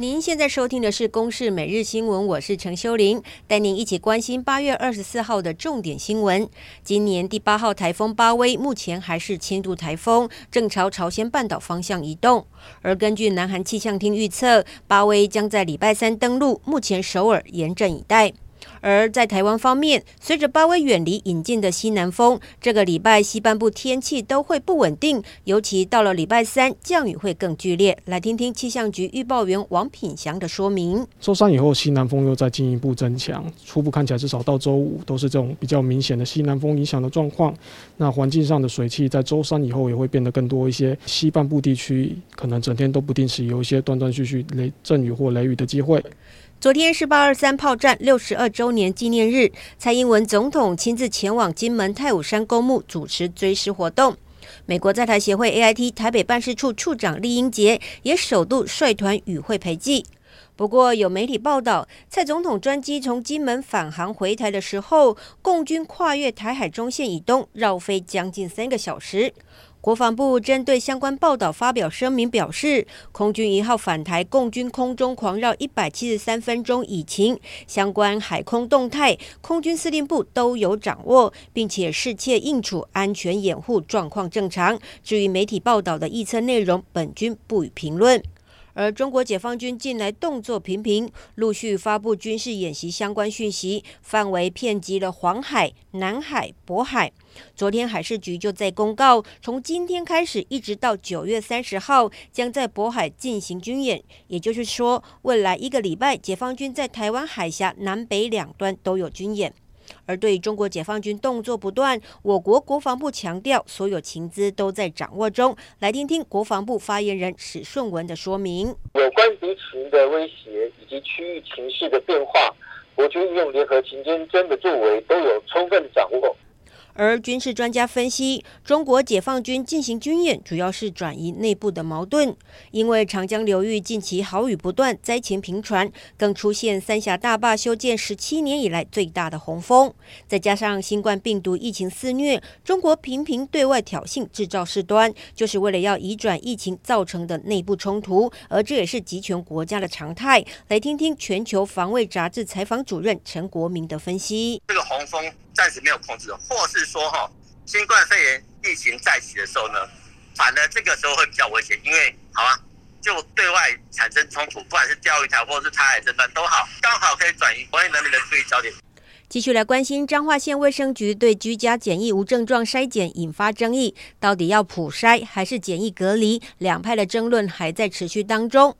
您现在收听的是《公视每日新闻》，我是陈修玲，带您一起关心八月二十四号的重点新闻。今年第八号台风巴威目前还是轻度台风，正朝朝鲜半岛方向移动。而根据南韩气象厅预测，巴威将在礼拜三登陆，目前首尔严阵以待。而在台湾方面，随着巴威远离引进的西南风，这个礼拜西半部天气都会不稳定，尤其到了礼拜三，降雨会更剧烈。来听听气象局预报员王品祥的说明。周三以后，西南风又再进一步增强，初步看起来至少到周五都是这种比较明显的西南风影响的状况。那环境上的水汽在周三以后也会变得更多一些，西半部地区可能整天都不定时有一些断断续续雷阵雨或雷雨的机会。昨天是八二三炮战六十二周年纪念日，蔡英文总统亲自前往金门太武山公墓主持追思活动。美国在台协会 AIT 台北办事处处长酈英杰也首度率团与会陪祭。不过有媒体报道，蔡总统专机从金门返航回台的时候，共军跨越台海中线以东绕飞将近三个小时。国防部针对相关报道发表声明，表示空军一号返台，共军空中狂绕一百七十三分钟已晴，相关海空动态，空军司令部都有掌握，并且视切应处，安全掩护状况正常。至于媒体报道的预测内容，本军不予评论。而中国解放军近来动作频频，陆续发布军事演习相关讯息，范围遍及了黄海、南海、渤海。昨天海事局就在公告，从今天开始一直到九月三十号，将在渤海进行军演。也就是说，未来一个礼拜，解放军在台湾海峡南北两端都有军演。而对中国解放军动作不断，我国国防部强调，所有情资都在掌握中。来听听国防部发言人史顺文的说明：有关敌情的威胁以及区域情势的变化，国军运用联合情监侦的作为都有充分掌握。而军事专家分析，中国解放军进行军演，主要是转移内部的矛盾。因为长江流域近期豪雨不断，灾情频传，更出现三峡大坝修建十七年以来最大的洪峰。再加上新冠病毒疫情肆虐，中国频频对外挑衅，制造事端，就是为了要移转疫情造成的内部冲突。而这也是集权国家的常态。来听听全球防卫杂志采访主任陈国明的分析：风。暂时没有控制，或是说哈，新冠肺炎疫情再起的时候呢，反而这个时候会比较危险，因为好啊，就对外产生冲突，不管是钓鱼台或者是台海争端都好，刚好可以转移国内人民的注意焦点。继续来关心彰化县卫生局对居家检疫无症状筛检引发争议，到底要普筛还是检疫隔离？两派的争论还在持续当中。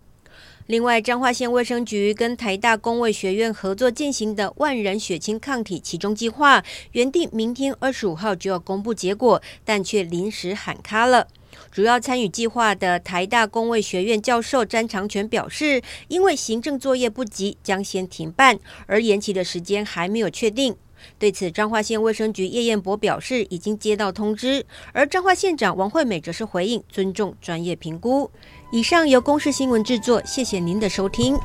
另外，彰化县卫生局跟台大公卫学院合作进行的万人血清抗体期中计划，原定明天二十五号就要公布结果，但却临时喊卡了。主要参与计划的台大公卫学院教授詹长全表示，因为行政作业不急，将先停办，而延期的时间还没有确定。对此，彰化县卫生局叶彦博表示，已经接到通知，而彰化县长王惠美则是回应，尊重专业评估。以上由公视新闻制作，谢谢您的收听。